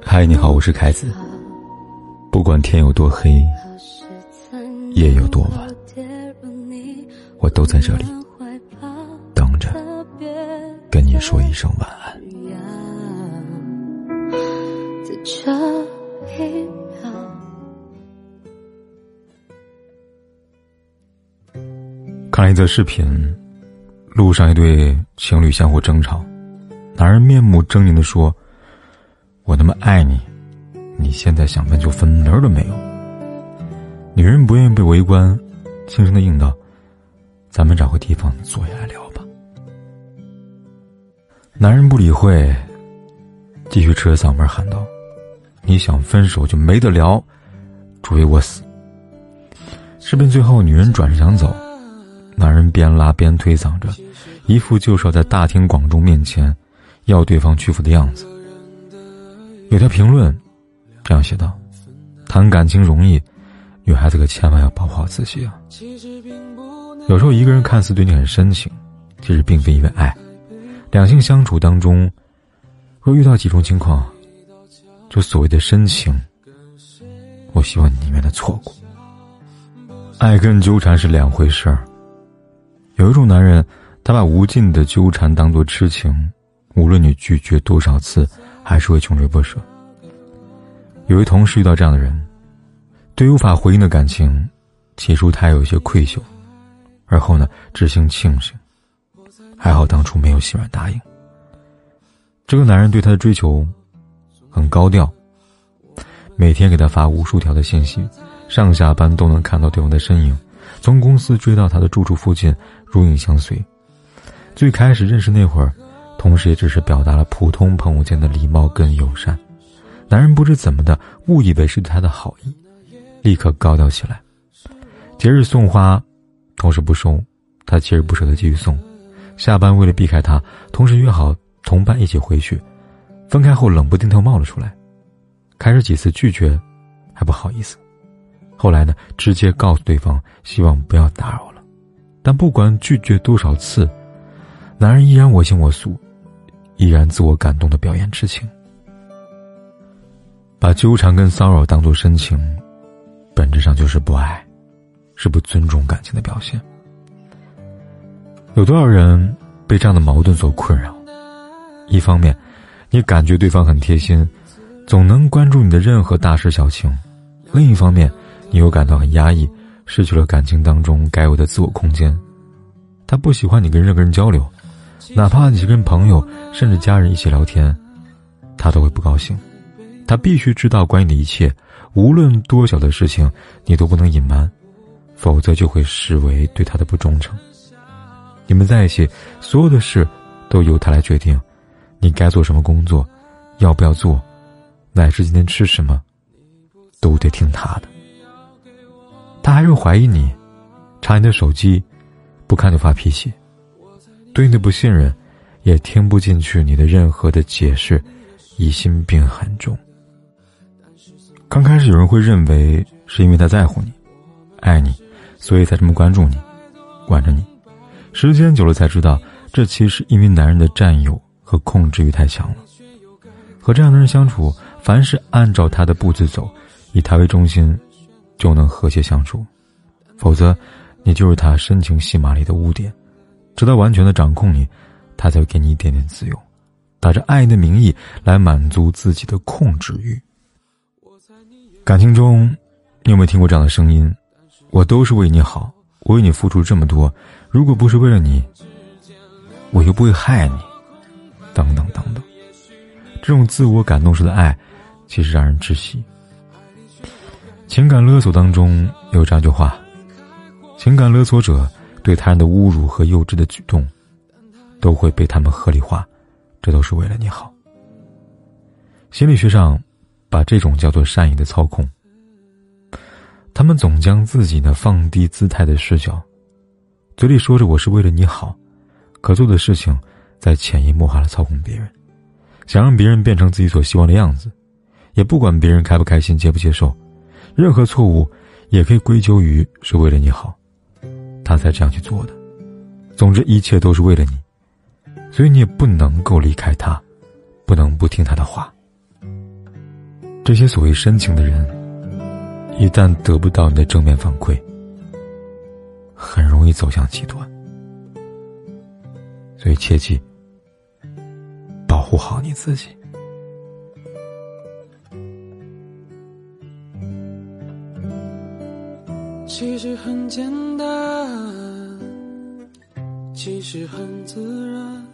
嗨，你好，我是凯子。不管天有多黑，夜有多晚，我都在这里等着跟你说一声晚安。看了一则视频，路上一对情侣相互争吵，男人面目狰狞的说：“我那么爱你，你现在想分就分，门儿都没有。”女人不愿意被围观，轻声的应道：“咱们找个地方坐下来聊吧。”男人不理会，继续扯着嗓门喊道：“你想分手就没得聊，除非我死。”视频最后，女人转身想走。男人边拉边推搡着，一副就是要在大庭广众面前要对方屈服的样子。有条评论这样写道：“谈感情容易，女孩子可千万要保护好自己啊！有时候一个人看似对你很深情，其实并非因为爱。两性相处当中，若遇到几种情况，就所谓的深情，我希望你宁愿的错过。爱跟纠缠是两回事儿。”有一种男人，他把无尽的纠缠当作痴情，无论你拒绝多少次，还是会穷追不舍。有位同事遇到这样的人，对于无法回应的感情，起初他有些愧疚，而后呢，只幸庆幸，还好当初没有心软答应。这个男人对他的追求，很高调，每天给他发无数条的信息，上下班都能看到对方的身影。从公司追到他的住处附近，如影相随。最开始认识那会儿，同时也只是表达了普通朋友间的礼貌跟友善。男人不知怎么的误以为是他的好意，立刻高调起来。节日送花，同事不收，他锲而不舍的继续送。下班为了避开他，同事约好同伴一起回去。分开后，冷不丁头冒了出来。开始几次拒绝，还不好意思。后来呢，直接告诉对方希望不要打扰了，但不管拒绝多少次，男人依然我行我素，依然自我感动的表演痴情。把纠缠跟骚扰当做深情，本质上就是不爱，是不尊重感情的表现。有多少人被这样的矛盾所困扰？一方面，你感觉对方很贴心，总能关注你的任何大事小情；另一方面，你又感到很压抑，失去了感情当中该有的自我空间。他不喜欢你跟任何人交流，哪怕你是跟朋友甚至家人一起聊天，他都会不高兴。他必须知道关于你的一切，无论多小的事情，你都不能隐瞒，否则就会视为对他的不忠诚。你们在一起，所有的事都由他来决定，你该做什么工作，要不要做，乃至今天吃什么，都得听他的。他还是怀疑你，查你的手机，不看就发脾气，对你的不信任，也听不进去你的任何的解释，疑心病很重。刚开始有人会认为是因为他在乎你，爱你，所以才这么关注你，管着你。时间久了才知道，这其实因为男人的占有和控制欲太强了。和这样的人相处，凡是按照他的步子走，以他为中心。就能和谐相处，否则，你就是他深情戏码里的污点。直到完全的掌控你，他才会给你一点点自由，打着爱的名义来满足自己的控制欲。感情中，你有没有听过这样的声音？我都是为你好，我为你付出这么多，如果不是为了你，我又不会害你。等等等等，这种自我感动式的爱，其实让人窒息。情感勒索当中有这样一句话：情感勒索者对他人的侮辱和幼稚的举动，都会被他们合理化，这都是为了你好。心理学上，把这种叫做善意的操控。他们总将自己的放低姿态的视角，嘴里说着我是为了你好，可做的事情在潜移默化的操控别人，想让别人变成自己所希望的样子，也不管别人开不开心、接不接受。任何错误，也可以归咎于是为了你好，他才这样去做的。总之，一切都是为了你。所以你也不能够离开他，不能不听他的话。这些所谓深情的人，一旦得不到你的正面反馈，很容易走向极端。所以切记，保护好你自己。其实很简单，其实很自然。